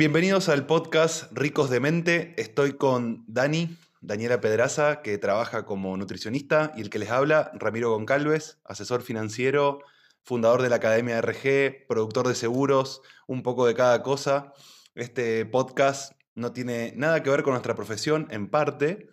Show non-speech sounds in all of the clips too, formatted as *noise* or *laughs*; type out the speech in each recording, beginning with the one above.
Bienvenidos al podcast Ricos de Mente. Estoy con Dani, Daniela Pedraza, que trabaja como nutricionista, y el que les habla, Ramiro Goncalves, asesor financiero, fundador de la Academia RG, productor de seguros, un poco de cada cosa. Este podcast no tiene nada que ver con nuestra profesión, en parte,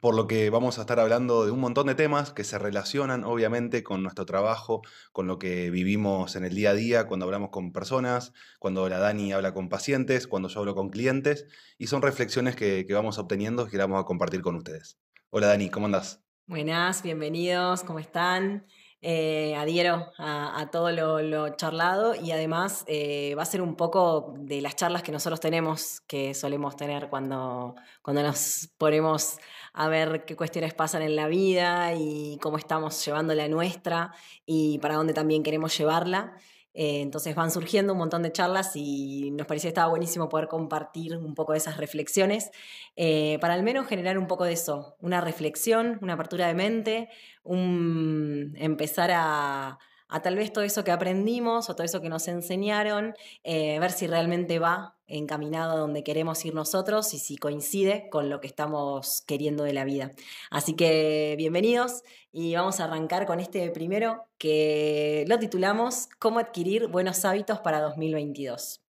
por lo que vamos a estar hablando de un montón de temas que se relacionan obviamente con nuestro trabajo, con lo que vivimos en el día a día, cuando hablamos con personas, cuando la Dani habla con pacientes, cuando yo hablo con clientes, y son reflexiones que, vamos obteniendo y que vamos a compartir con ustedes. Hola Dani, ¿cómo andás? Buenas, bienvenidos, ¿cómo están? Eh, adhiero a, todo lo, charlado y además eh, va a ser un poco de las charlas que nosotros tenemos, que solemos tener cuando, cuando nos ponemos a ver qué cuestiones pasan en la vida y cómo estamos llevando la nuestra y para dónde también queremos llevarla. Eh, entonces van surgiendo un montón de charlas y nos parecía que estaba buenísimo poder compartir un poco de esas reflexiones eh, para al menos generar un poco de eso, una reflexión, una apertura de mente, un empezar a, a tal vez todo eso que aprendimos o todo eso que nos enseñaron, eh, ver si realmente va encaminado a donde queremos ir nosotros y si coincide con lo que estamos queriendo de la vida. Así que bienvenidos y vamos a arrancar con este primero que lo titulamos ¿Cómo adquirir buenos hábitos para 2022?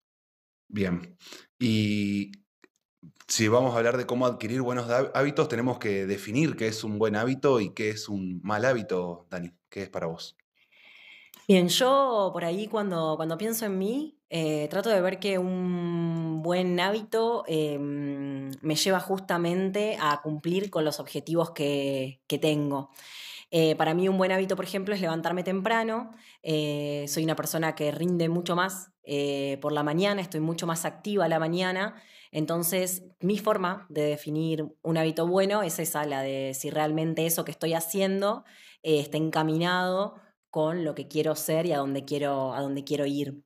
Bien, y si vamos a hablar de cómo adquirir buenos hábitos, tenemos que definir qué es un buen hábito y qué es un mal hábito, Dani. ¿Qué es para vos? Bien, yo por ahí cuando, cuando pienso en mí, eh, trato de ver que un buen hábito em, me lleva justamente a cumplir con los objetivos que, tengo. Eh, para mí un buen hábito, por ejemplo, es levantarme temprano. Eh, soy una persona que rinde mucho más por la mañana, estoy mucho más activa la mañana. Entonces, mi forma de definir un hábito bueno es esa, la de si realmente eso que estoy haciendo está encaminado con lo que quiero ser y a dónde quiero, a dónde quiero ir.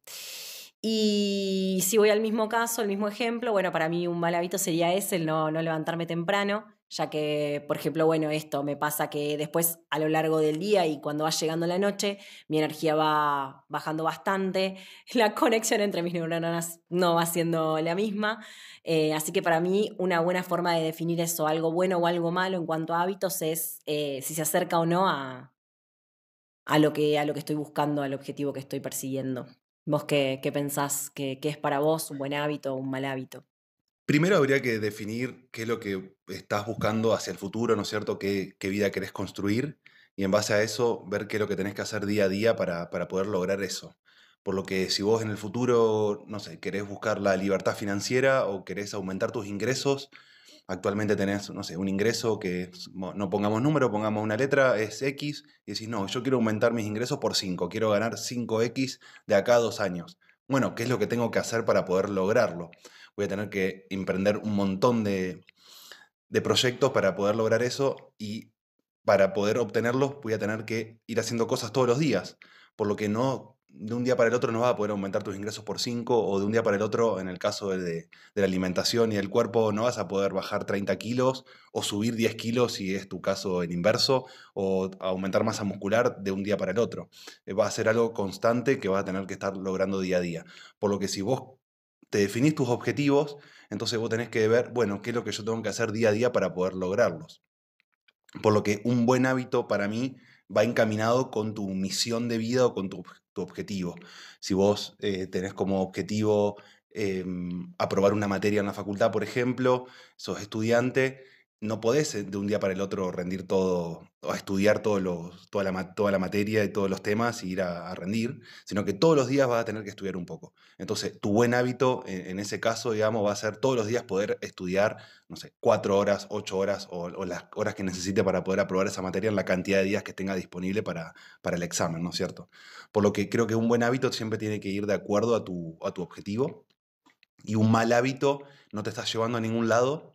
Y si voy al mismo caso, el mismo ejemplo, bueno, para mí un mal hábito sería ese, el no, no levantarme temprano, ya que, por ejemplo, bueno, esto me pasa que después a lo largo del día y cuando va llegando la noche, mi energía va bajando bastante, *laughs* la conexión entre mis neuronas no va siendo la misma, eh, así que para mí una buena forma de definir eso, algo bueno o algo malo en cuanto a hábitos, es eh, si se acerca o no a, a lo que, a lo que estoy buscando, al objetivo que estoy persiguiendo. ¿Vos qué, qué pensás que, es para vos un buen hábito o un mal hábito? Primero habría que definir qué es lo que estás buscando hacia el futuro, ¿no es cierto? ¿Qué, qué vida querés construir? Y en base a eso, ver qué es lo que tenés que hacer día a día para, para poder lograr eso. Por lo que si vos en el futuro, no sé, querés buscar la libertad financiera o querés aumentar tus ingresos, actualmente tenés, no sé, un ingreso que no pongamos número, pongamos una letra, es X, y decís, no, yo quiero aumentar mis ingresos por 5, quiero ganar 5X de acá a dos años. Bueno, ¿qué es lo que tengo que hacer para poder lograrlo? Voy a tener que emprender un montón de, de proyectos para poder lograr eso y para poder obtenerlos voy a tener que ir haciendo cosas todos los días, por lo que no de un día para el otro no vas a poder aumentar tus ingresos por 5 o de un día para el otro, en el caso de, la alimentación y del cuerpo, no vas a poder bajar 30 kilos o subir 10 kilos si es tu caso en inverso o aumentar masa muscular de un día para el otro. Eh, va a ser algo constante que vas a tener que estar logrando día a día. Por lo que si vos te definís tus objetivos, entonces vos tenés que ver, bueno, qué es lo que yo tengo que hacer día a día para poder lograrlos. Por lo que un buen hábito para mí va encaminado con tu misión de vida o con tu, objetivo. Si vos eh, tenés como objetivo em, aprobar una materia en la facultad, por ejemplo, sos estudiante, no podés eh, de un día para el otro rendir todo, o estudiar todos los, toda, la, toda la materia y todos los temas y ir a, rendir, sino que todos los días vas a tener que estudiar un poco. Entonces, tu buen hábito en, ese caso, digamos, va a ser todos los días poder estudiar, no sé, cuatro horas, ocho horas o, las horas que necesite para poder aprobar esa materia en la cantidad de días que tenga disponible para, para el examen, ¿no es cierto? Por lo que creo que un buen hábito siempre tiene que ir de acuerdo a tu, a tu objetivo y un mal hábito no te está llevando a ningún lado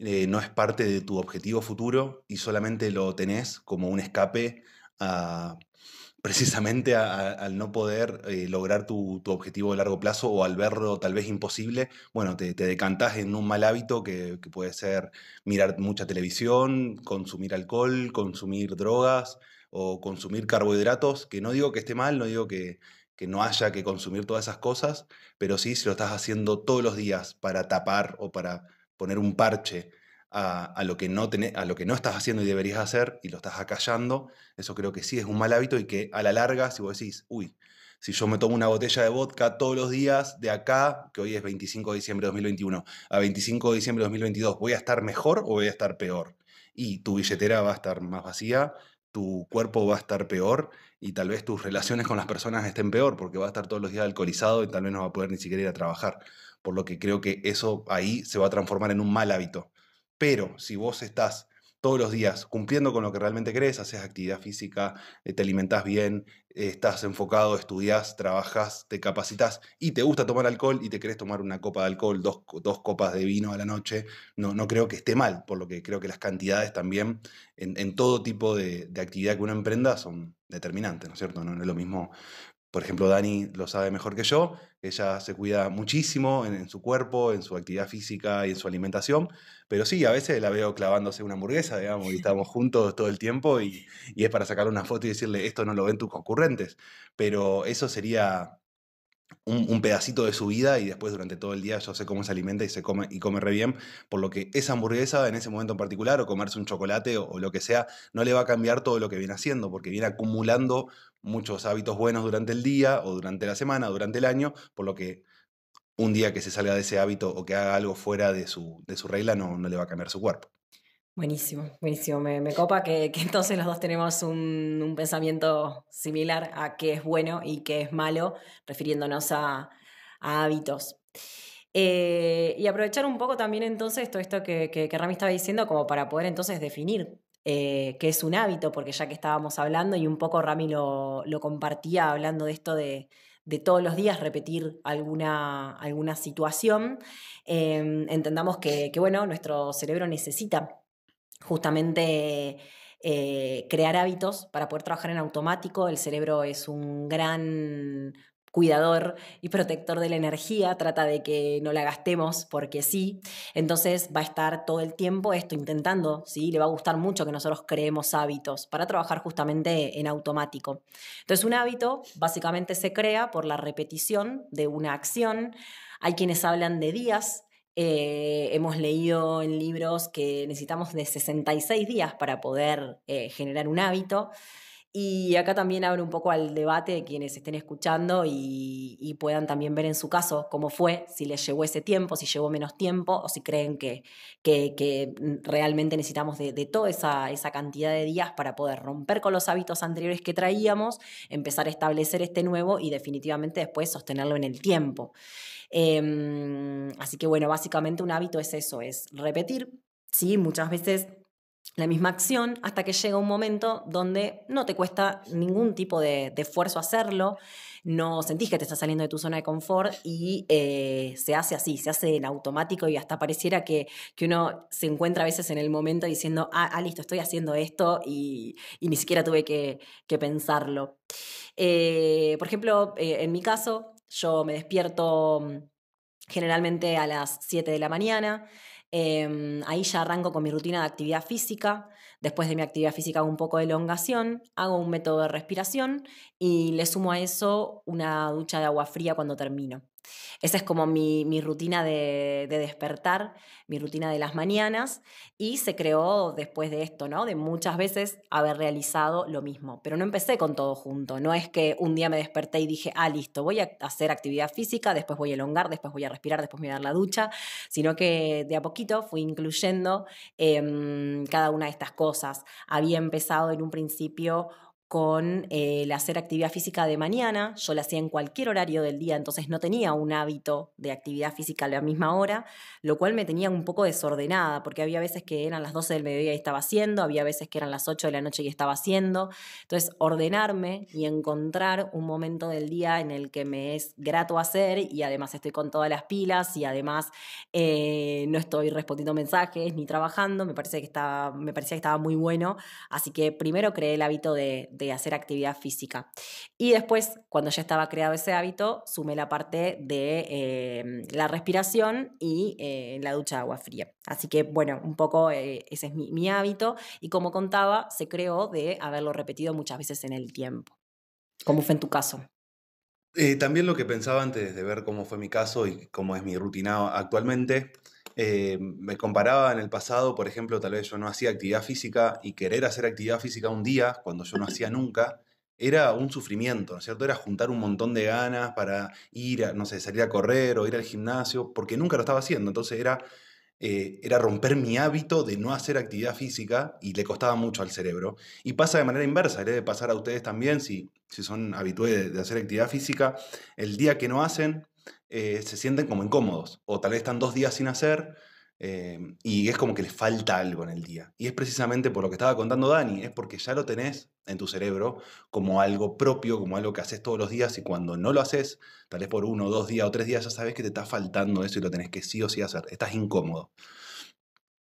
eh, no es parte de tu objetivo futuro y solamente lo tenés como un escape *laughs* precisamente al no poder eh, lograr tu, objetivo de largo plazo o al verlo tal vez imposible, bueno, te, te decantás en un mal hábito que, puede ser mirar mucha televisión, consumir alcohol, consumir drogas o consumir carbohidratos, que no digo que esté mal, no digo que, que no haya que consumir todas esas cosas, pero sí si lo estás haciendo todos los días para tapar o para poner un parche a, lo, que no lo que no estás haciendo y deberías hacer y lo estás acallando, eso creo que sí es un mal hábito y que a la larga, si vos decís, uy, si yo me tomo una botella de vodka todos los días de acá, que hoy es 25 de diciembre de 2021, a 25 de diciembre de 2022, ¿voy a estar mejor o voy a estar peor? Y tu billetera va a estar más vacía, tu cuerpo va a estar peor y tal vez tus relaciones con las personas estén peor porque va a estar todos los días alcoholizado y tal vez no va a poder ni siquiera ir a trabajar. Por lo que creo que eso ahí se va a transformar en un mal hábito. Pero si vos estás todos los días cumpliendo con lo que realmente crees, haces actividad física, eh, te alimentas bien, estás enfocado, estudias, trabajas, te capacitas y te gusta tomar alcohol y te querés tomar una copa de alcohol, dos, copas de vino a la noche, no, no creo que esté mal, por lo que creo que las cantidades también en, todo tipo de, de, actividad que uno emprenda son determinantes, ¿no es cierto? No, no es lo mismo por ejemplo, Dani lo sabe mejor que yo, ella se cuida muchísimo en, su cuerpo, en su actividad física y en su alimentación, pero sí, a veces la veo clavándose una hamburguesa, digamos, y *laughs* estamos juntos todo el tiempo y, y es para sacarle una foto y decirle, esto no lo ven tus concurrentes, pero eso sería un, pedacito de su vida y después durante todo el día yo sé cómo se alimenta y se come y come re bien, por lo que esa hamburguesa en ese momento en particular o comerse un chocolate o, lo que sea, no le va a cambiar todo lo que viene haciendo, porque viene acumulando muchos hábitos buenos durante el día o durante la semana, durante el año, por lo que un día que se salga de ese hábito o que haga algo fuera de su, de su regla no, no le va a cambiar su cuerpo. Buenísimo, buenísimo. Me, copa que, entonces los dos tenemos un, pensamiento similar a qué es bueno y qué es malo, refiriéndonos a, hábitos. Eh, y aprovechar un poco también entonces todo esto que, que, Rami estaba diciendo como para poder entonces definir eh, qué es un hábito, porque ya que estábamos hablando y un poco Rami lo, compartía hablando de esto de, todos los días repetir alguna, alguna situación, eh, entendamos que, que, bueno, nuestro cerebro necesita justamente eh, crear hábitos para poder trabajar en automático. El cerebro es un gran cuidador y protector de la energía, trata de que no la gastemos porque sí, entonces va a estar todo el tiempo esto intentando, ¿sí? le va a gustar mucho que nosotros creemos hábitos para trabajar justamente en automático. Entonces un hábito básicamente se crea por la repetición de una acción, hay quienes hablan de días, eh, hemos leído en libros que necesitamos de 66 días para poder eh, generar un hábito. Y acá también abre un poco al debate de quienes estén escuchando y, puedan también ver en su caso cómo fue, si les llevó ese tiempo, si llevó menos tiempo o si creen que, que, realmente necesitamos de, toda esa, esa, cantidad de días para poder romper con los hábitos anteriores que traíamos, empezar a establecer este nuevo y definitivamente después sostenerlo en el tiempo. Em, así que bueno, básicamente un hábito es eso, es repetir, sí, muchas veces la misma acción hasta que llega un momento donde no te cuesta ningún tipo de, esfuerzo hacerlo, no sentís que te estás saliendo de tu zona de confort y eh, se hace así, se hace en automático y hasta pareciera que, que, uno se encuentra a veces en el momento diciendo, ah, ah listo, estoy haciendo esto y, ni siquiera tuve que, pensarlo. Eh, por ejemplo, eh, en mi caso, yo me despierto mm, generalmente a las 7 de la mañana. Em, ahí ya arranco con mi rutina de actividad física. Después de mi actividad física hago un poco de elongación, hago un método de respiración y le sumo a eso una ducha de agua fría cuando termino. Esa es como mi, rutina de, despertar, mi rutina de las mañanas y se creó después de esto, ¿no? De muchas veces haber realizado lo mismo, pero no empecé con todo junto, no es que un día me desperté y dije, ah, listo, voy a hacer actividad física, después voy a elongar, después voy a respirar, después me voy a dar la ducha, sino que de a poquito fui incluyendo em, cada una de estas cosas. Había empezado en un principio con el hacer actividad física de mañana. Yo la hacía en cualquier horario del día, entonces no tenía un hábito de actividad física a la misma hora, lo cual me tenía un poco desordenada, porque había veces que eran las 12 del mediodía y estaba haciendo, había veces que eran las 8 de la noche y estaba haciendo. Entonces, ordenarme y encontrar un momento del día en el que me es grato hacer y además estoy con todas las pilas y además eh, no estoy respondiendo mensajes ni trabajando, me, parece que estaba, me parecía que estaba muy bueno. Así que primero creé el hábito de de hacer actividad física. Y después, cuando ya estaba creado ese hábito, sumé la parte de eh, la respiración y eh, la ducha de agua fría. Así que, bueno, un poco eh, ese es mi, hábito. Y como contaba, se creó de haberlo repetido muchas veces en el tiempo. ¿Cómo fue en tu caso? Eh, también lo que pensaba antes de ver cómo fue mi caso y cómo es mi rutina actualmente, eh, me comparaba en el pasado, por ejemplo, tal vez yo no hacía actividad física y querer hacer actividad física un día, cuando yo no hacía nunca, era un sufrimiento, ¿no es cierto? Era juntar un montón de ganas para ir, a, no sé, salir a correr o ir al gimnasio, porque nunca lo estaba haciendo. Entonces era eh, era romper mi hábito de no hacer actividad física y le costaba mucho al cerebro. Y pasa de manera inversa, le debe pasar a ustedes también, si, si son habituales de, hacer actividad física, el día que no hacen, eh, se sienten como incómodos, o tal vez están dos días sin hacer Em, y es como que le falta algo en el día. Y es precisamente por lo que estaba contando Dani, es porque ya lo tenés en tu cerebro como algo propio, como algo que haces todos los días y cuando no lo haces, tal vez por uno, dos días o tres días, ya sabes que te está faltando eso y lo tenés que sí o sí hacer. Estás incómodo.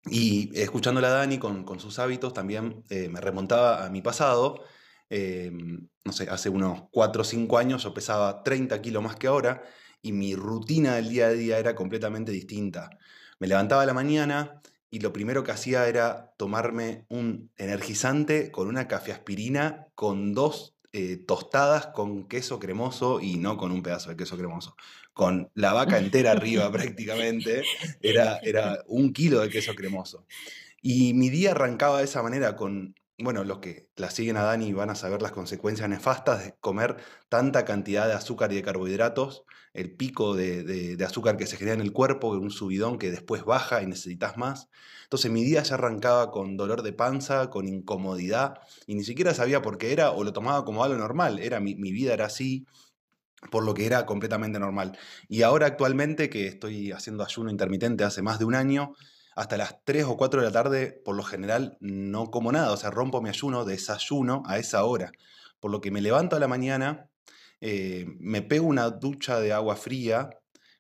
Y escuchándola a Dani con, sus hábitos, también eh, me remontaba a mi pasado. Em, no sé, hace unos cuatro o cinco años yo pesaba 30 kilos más que ahora y mi rutina del día a día era completamente distinta. Me levantaba a la mañana y lo primero que hacía era tomarme un energizante con una cafeaspirina con dos eh, tostadas con queso cremoso y no con un pedazo de queso cremoso, con la vaca entera arriba *laughs* prácticamente, era, era un kilo de queso cremoso. Y mi día arrancaba de esa manera con bueno, los que la siguen a Dani van a saber las consecuencias nefastas de comer tanta cantidad de azúcar y de carbohidratos, el pico de, azúcar que se genera en el cuerpo, un subidón que después baja y necesitas más. Entonces mi día ya arrancaba con dolor de panza, con incomodidad, y ni siquiera sabía por qué era o lo tomaba como algo normal. Era, mi, mi vida era así, por lo que era completamente normal. Y ahora actualmente que estoy haciendo ayuno intermitente hace más de un año, hasta las 3 o 4 de la tarde, por lo general, no como nada. O sea, rompo mi ayuno, desayuno a esa hora. Por lo que me levanto a la mañana, eh, me pego una ducha de agua fría,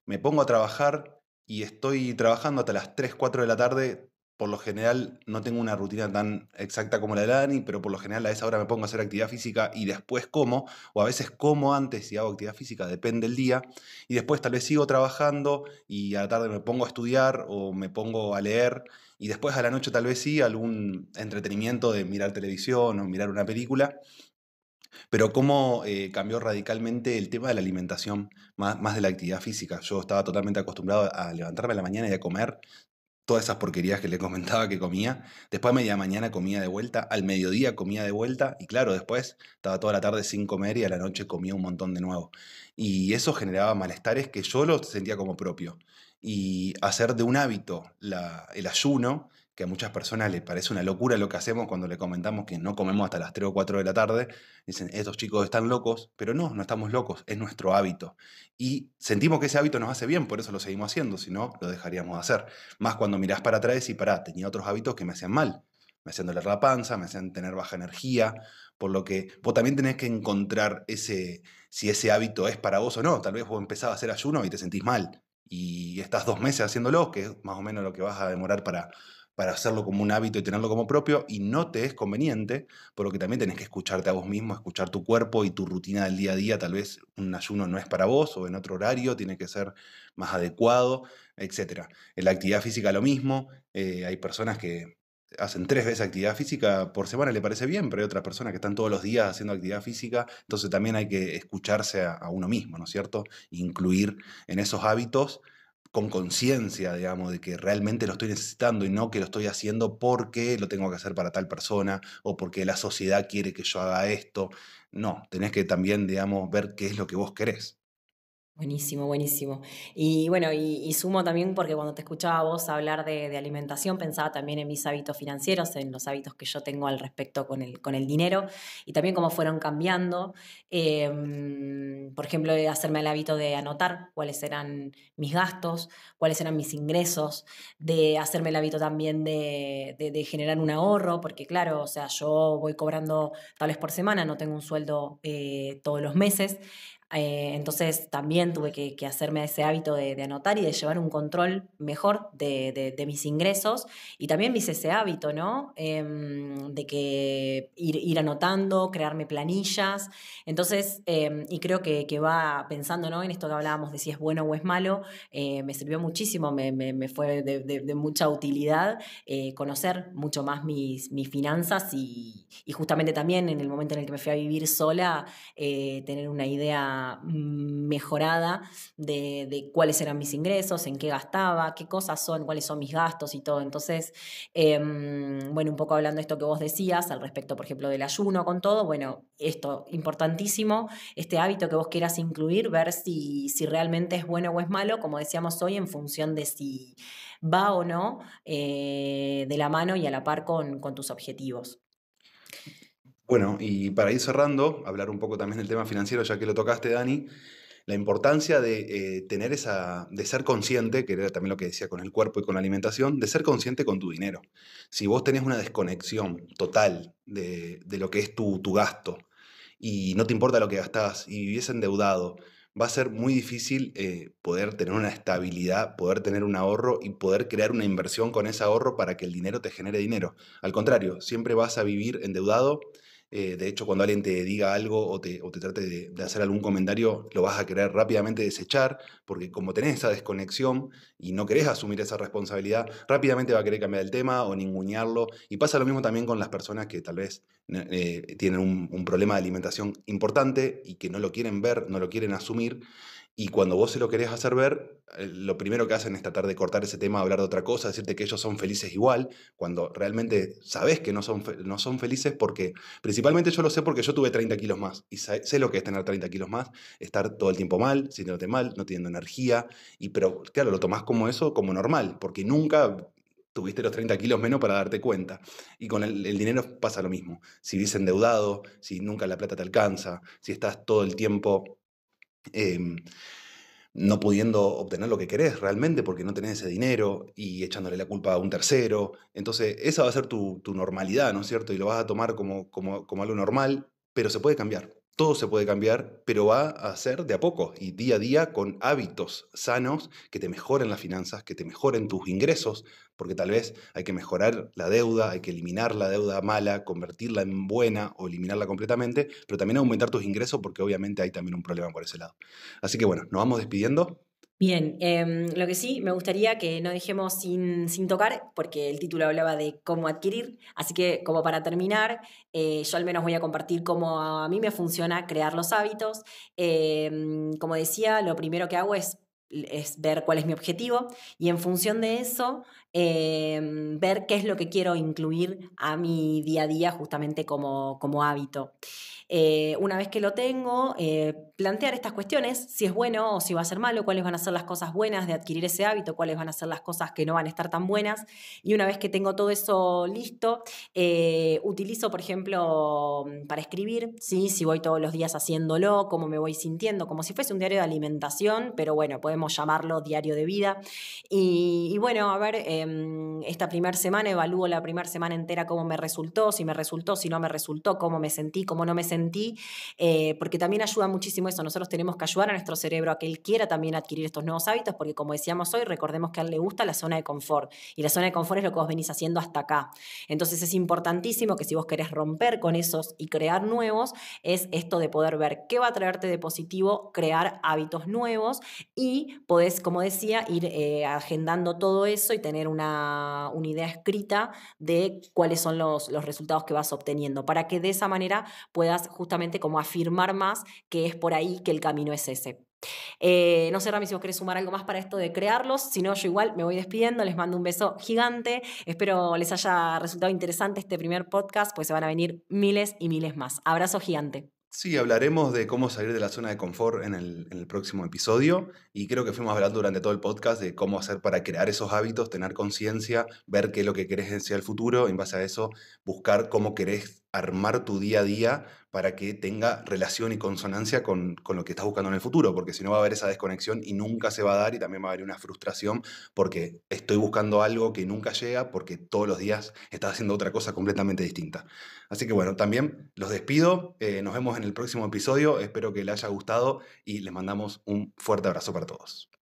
me pongo a trabajar y estoy trabajando hasta las 3, 4 de la tarde por lo general no tengo una rutina tan exacta como la de Dani, pero por lo general a esa hora me pongo a hacer actividad física y después como, o a veces como antes y hago actividad física, depende del día, y después tal vez sigo trabajando y a la tarde me pongo a estudiar o me pongo a leer, y después a la noche tal vez sí algún entretenimiento de mirar televisión o mirar una película. Pero cómo eh, cambió radicalmente el tema de la alimentación, más, más, de la actividad física. Yo estaba totalmente acostumbrado a levantarme a la mañana y a comer todas esas porquerías que le *laughs* comentaba que comía. Después a media mañana comía de vuelta, al mediodía comía de vuelta y claro, después estaba toda la tarde sin comer y a la noche comía un montón de nuevo. Y eso generaba malestares que yo lo sentía como propio. Y hacer de un hábito el ayuno que a muchas personas les parece una locura lo que hacemos cuando le comentamos que no comemos hasta las 3 o 4 de la tarde. Dicen, estos chicos están locos, pero no, no estamos locos, es nuestro hábito. Y sentimos que ese hábito nos hace bien, por eso lo seguimos haciendo, si no, lo dejaríamos de hacer. Más cuando mirás para atrás y para, tenía otros hábitos que me hacían mal. Me hacían doler la panza, me hacían tener baja energía, por lo que vos también tenés que encontrar ese, si ese hábito es para vos o no. Tal vez vos empezás a hacer ayuno y te sentís mal y estás dos meses haciéndolo, que es más o menos lo que vas a demorar para, para hacerlo como un hábito y tenerlo como propio y no te es conveniente, por lo que también tenés que escucharte a vos mismo, escuchar tu cuerpo y tu rutina del día a día, tal vez un ayuno no es para vos o en otro horario tiene que ser más adecuado, etc. En la actividad física lo mismo, eh, hay personas que hacen tres veces actividad física por semana, le parece bien, pero hay otras personas que están todos los días haciendo actividad física, entonces también hay que escucharse a, uno mismo, ¿no es cierto? Incluir en esos hábitos con conciencia, digamos, de que realmente lo estoy necesitando y no que lo estoy haciendo porque lo tengo que hacer para tal persona o porque la sociedad quiere que yo haga esto. No, tenés que también, digamos, ver qué es lo que vos querés. Buenísimo, buenísimo. Y bueno, y, sumo también porque cuando te escuchaba vos hablar de, alimentación, pensaba también en mis hábitos financieros, en los hábitos que yo tengo al respecto con el, con el dinero y también cómo fueron cambiando. Em, por ejemplo, hacerme el hábito de anotar cuáles eran mis gastos, cuáles eran mis ingresos, de hacerme el hábito también de, de, generar un ahorro, porque claro, o sea, yo voy cobrando tal vez por semana, no tengo un sueldo eh, todos los meses. Eh, entonces también tuve que, hacerme ese hábito de, anotar y de llevar un control mejor de, mis ingresos. Y también me hice ese hábito, ¿no? Em, de que ir, anotando, crearme planillas. Entonces, em, y creo que, va pensando, ¿no? En esto que hablábamos de si es bueno o es malo, eh, me sirvió muchísimo, me, fue de, mucha utilidad eh, conocer mucho más mis, mis finanzas y, y, justamente también en el momento en el que me fui a vivir sola, tener una idea mm, mejorada de, cuáles eran mis ingresos, en qué gastaba, qué cosas son, cuáles son mis gastos y todo. Entonces, em, bueno, un poco hablando de esto que vos decías al respecto, por ejemplo, del ayuno con todo, bueno, esto, importantísimo, este hábito que vos quieras incluir, ver si, si realmente es bueno o es malo, como decíamos hoy, en función de si va o no eh, de la mano y a la par con, tus objetivos. Bueno, y para ir cerrando, hablar un poco también del tema financiero, ya que lo tocaste, Dani, la importancia de eh, tener esa, de ser consciente, que era también lo que decía con el cuerpo y con la alimentación, de ser consciente con tu dinero. Si vos tenés una desconexión total de, lo que es tu, tu, gasto y no te importa lo que gastás y vivís endeudado va a ser muy difícil eh, poder tener una estabilidad, poder tener un ahorro y poder crear una inversión con ese ahorro para que el dinero te genere dinero. Al contrario, siempre vas a vivir endeudado eh, de hecho, cuando alguien te diga algo o te, trate de, hacer algún comentario, lo vas a querer rápidamente desechar, porque como tenés esa desconexión y no querés asumir esa responsabilidad, rápidamente va a querer cambiar el tema o ningunearlo. Y pasa lo mismo también con las personas que tal vez eh, tienen un problema de alimentación importante y que no lo quieren ver, no lo quieren asumir. Y cuando vos se lo querés hacer ver, eh, lo primero que hacen es tratar de cortar ese tema, hablar de otra cosa, decirte que ellos son felices igual, cuando realmente sabes que no son, no son felices porque, principalmente yo lo sé porque yo tuve 30 kilos más y sé, lo que es tener 30 kilos más, estar todo el tiempo mal, sintiéndote mal, no teniendo energía, y pero claro, lo tomás como eso, como normal, porque nunca tuviste los 30 kilos menos para darte cuenta. Y con el, dinero pasa lo mismo. Si vives endeudado, si nunca la plata te alcanza, si estás todo el tiempo Em, no pudiendo obtener lo que querés realmente porque no tenés ese dinero y echándole la culpa a un tercero. Entonces, esa va a ser tu, normalidad, ¿no es cierto? Y lo vas a tomar como, como, como algo normal, pero se puede cambiar todo se puede cambiar, pero va a ser de a poco y día a día con hábitos sanos que te mejoren las finanzas, que te mejoren tus ingresos, porque tal vez hay que mejorar la deuda, hay que eliminar la deuda mala, convertirla en buena o eliminarla completamente, pero también aumentar tus ingresos porque obviamente hay también un problema por ese lado. Así que bueno, nos vamos despidiendo. Bien, em, lo que sí me gustaría que no dejemos sin, tocar, porque el título hablaba de cómo adquirir, así que como para terminar, eh, yo al menos voy a compartir cómo a mí me funciona crear los hábitos. Em, como decía, lo primero que hago es es ver cuál es mi objetivo y en función de eso em, ver qué es lo que quiero incluir a mi día a día justamente como, como hábito. Eh, una vez que lo tengo, eh, plantear estas cuestiones, si es bueno o si va a ser malo, cuáles van a ser las cosas buenas de adquirir ese hábito, cuáles van a ser las cosas que no van a estar tan buenas. Y una vez que tengo todo eso listo, eh, utilizo, por ejemplo, para escribir, ¿sí? si voy todos los días haciéndolo, cómo me voy sintiendo, como si fuese un diario de alimentación, pero bueno, podemos llamarlo diario de vida. Y, bueno, a ver, em, esta primera semana evalúo la primera semana entera cómo me resultó, si me resultó, si no me resultó, cómo me sentí, cómo no me sentí sentí, eh, porque también ayuda muchísimo eso. Nosotros tenemos que ayudar a nuestro cerebro a que él quiera también adquirir estos nuevos hábitos, porque como decíamos hoy, recordemos que a él le gusta la zona de confort, y la zona de confort es lo que vos venís haciendo hasta acá. Entonces es importantísimo que si vos querés romper con esos y crear nuevos, es esto de poder ver qué va a traerte de positivo, crear hábitos nuevos y podés, como decía, ir eh, agendando todo eso y tener una, una idea escrita de cuáles son los, los resultados que vas obteniendo, para que de esa manera puedas justamente como afirmar más que es por ahí que el camino es ese. Eh, no sé, Rami, si vos querés sumar algo más para esto de crearlos, si no, yo igual me voy despidiendo, les mando un beso gigante, espero les haya resultado interesante este primer podcast, pues se van a venir miles y miles más. Abrazo gigante. Sí, hablaremos de cómo salir de la zona de confort en el, próximo episodio y creo que fuimos hablando durante todo el podcast de cómo hacer para crear esos hábitos, tener conciencia, ver qué es lo que querés hacia el futuro, en base a eso buscar cómo querés armar tu día a día para que tenga relación y consonancia con, lo que estás buscando en el futuro, porque si no va a haber esa desconexión y nunca se va a dar y también va a haber una frustración porque estoy buscando algo que nunca llega porque todos los días estás haciendo otra cosa completamente distinta. Así que bueno, también los despido, eh, nos vemos en el próximo episodio, espero que les haya gustado y les mandamos un fuerte abrazo para todos.